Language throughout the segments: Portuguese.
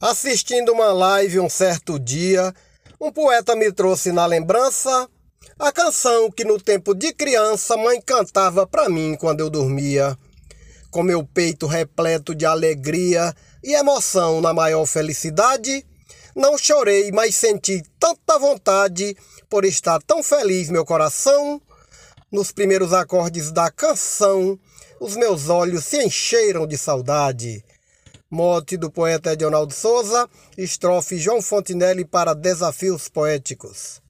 Assistindo uma live um certo dia, um poeta me trouxe na lembrança a canção que no tempo de criança mãe cantava para mim quando eu dormia. Com meu peito repleto de alegria e emoção na maior felicidade, não chorei, mas senti tanta vontade por estar tão feliz meu coração. Nos primeiros acordes da canção, os meus olhos se encheram de saudade. Mote do poeta Edionaldo Souza, estrofe João Fontinelli para Desafios Poéticos.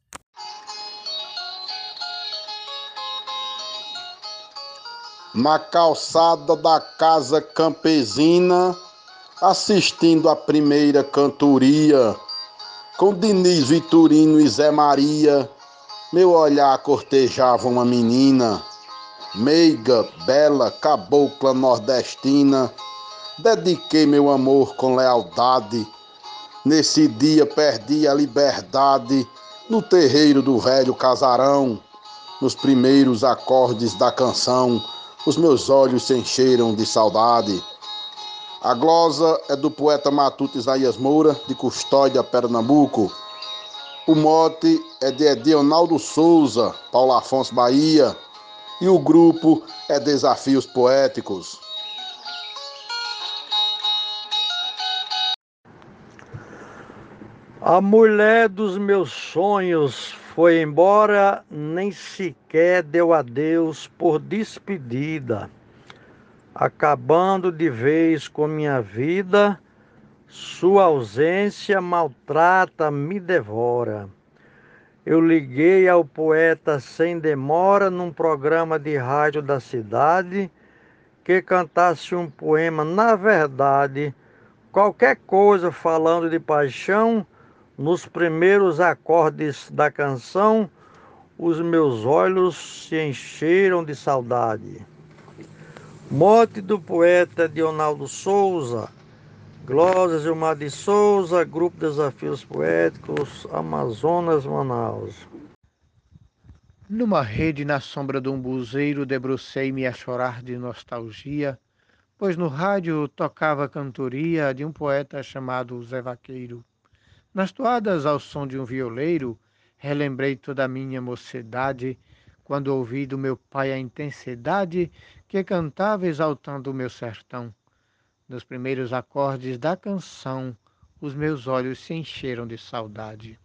Na calçada da casa campesina, assistindo a primeira cantoria, com Diniz Vitorino e Zé Maria, meu olhar cortejava uma menina, meiga, bela, cabocla nordestina Dediquei meu amor com lealdade. Nesse dia perdi a liberdade no terreiro do velho casarão. Nos primeiros acordes da canção, os meus olhos se encheram de saudade. A glosa é do poeta matuto Isaías Moura, de Custódia, Pernambuco. O mote é de Edionaldo Souza, Paulo Afonso Bahia. E o grupo é Desafios Poéticos. A mulher dos meus sonhos foi embora, nem sequer deu adeus por despedida, acabando de vez com minha vida. Sua ausência maltrata, me devora. Eu liguei ao poeta sem demora num programa de rádio da cidade que cantasse um poema, na verdade, qualquer coisa falando de paixão nos primeiros acordes da canção, os meus olhos se encheram de saudade. Morte do poeta Dionaldo Souza, Glória Gilmar de Souza, Grupo Desafios Poéticos, Amazonas, Manaus. Numa rede na sombra de um buzeiro, debrucei-me a chorar de nostalgia, pois no rádio tocava a cantoria de um poeta chamado Zé Vaqueiro. Nas toadas ao som de um violeiro, relembrei toda a minha mocidade, quando ouvi do meu pai a intensidade que cantava exaltando o meu sertão. Nos primeiros acordes da canção, os meus olhos se encheram de saudade.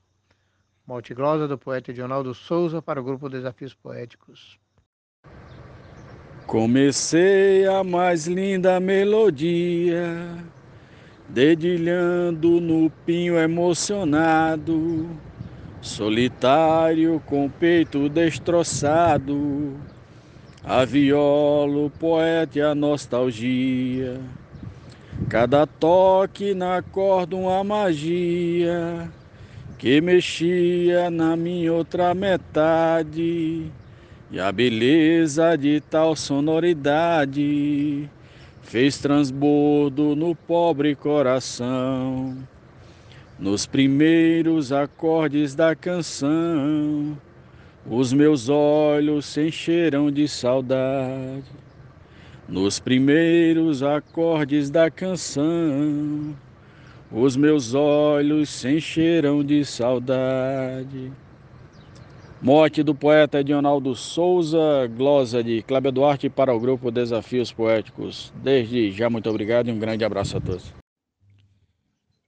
Morte glosa do poeta Edionaldo Souza para o grupo Desafios Poéticos. Comecei a mais linda melodia dedilhando no pinho emocionado, solitário com peito destroçado, a viola, o poeta e a nostalgia. Cada toque na corda uma magia que mexia na minha outra metade e a beleza de tal sonoridade fez transbordo no pobre coração. Nos primeiros acordes da canção, os meus olhos se encheram de saudade. Nos primeiros acordes da canção, os meus olhos se encheram de saudade. Morte do poeta Edionaldo Souza, glosa de Cláudio Duarte para o grupo Desafios Poéticos. Desde já, muito obrigado e um grande abraço a todos.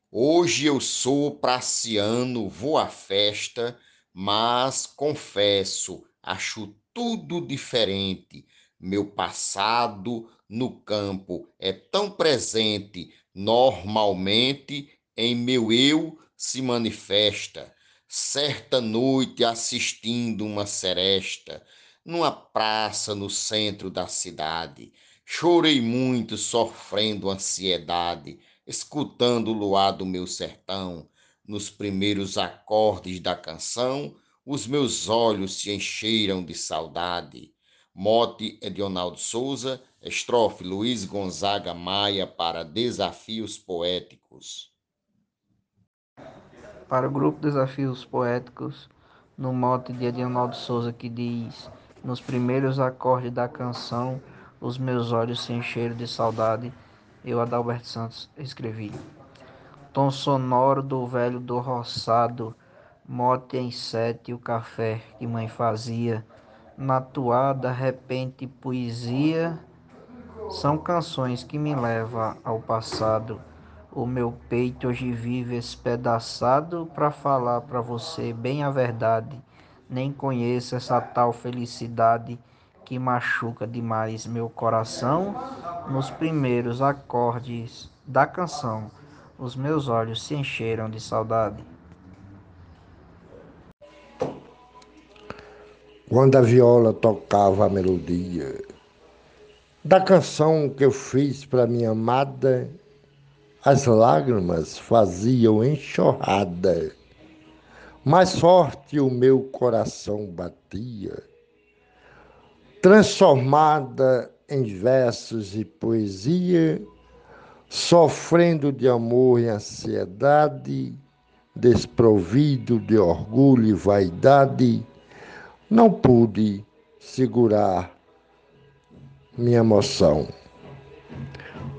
Hoje eu sou praciano, vou à festa, mas confesso, acho tudo diferente. Meu passado no campo é tão presente, normalmente em meu eu se manifesta certa noite assistindo uma seresta numa praça no centro da cidade. Chorei muito, sofrendo ansiedade, escutando o luar do meu sertão. Nos primeiros acordes da canção, os meus olhos se encheram de saudade. Mote Edionaldo Souza, estrofe Luiz Gonzaga Maia para Desafios Poéticos para o grupo Desafios Poéticos, no mote de Edinaldo Souza que diz: Nos primeiros acordes da canção, os meus olhos se encheram de saudade. Eu, Adalberto Santos, escrevi. tom sonoro do velho do roçado, mote em sete o café que mãe fazia, na toada, repente, poesia, são canções que me levam ao passado. O meu peito hoje vive espedaçado para falar para você bem a verdade. Nem conheço essa tal felicidade que machuca demais meu coração. Nos primeiros acordes da canção, os meus olhos se encheram de saudade. Quando a viola tocava a melodia da canção que eu fiz para minha amada, as lágrimas faziam enxurrada. Mais forte o meu coração batia, transformada em versos e poesia, sofrendo de amor e ansiedade, desprovido de orgulho e vaidade, não pude segurar minha emoção.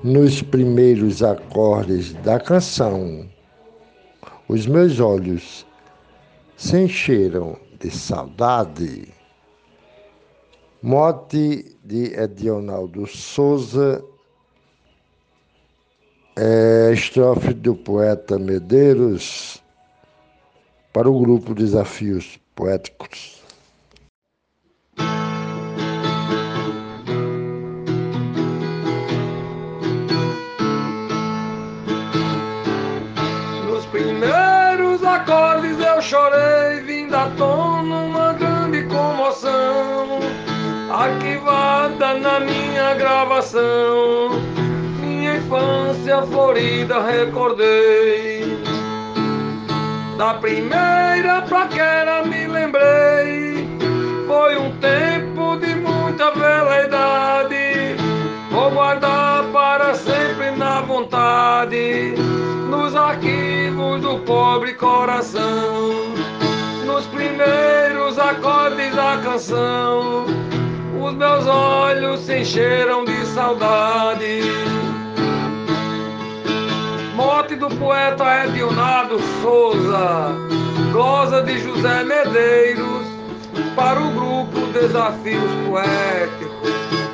Nos primeiros acordes da canção, os meus olhos se encheram de saudade. Mote de Edionaldo Souza, é, estrofe do poeta Medeiros para o grupo Desafios Poéticos. Primeiros acordes eu chorei, vindo à tona uma grande comoção, arquivada na minha gravação. Minha infância florida recordei. Da primeira paquera me lembrei. Foi um tempo de muita veleidade. Vou guardar para sempre na vontade, do pobre coração. Nos primeiros acordes da canção, os meus olhos se encheram de saudade. Morte do poeta Edilnado Souza, glosa de José Medeiros, para o grupo Desafios Poéticos.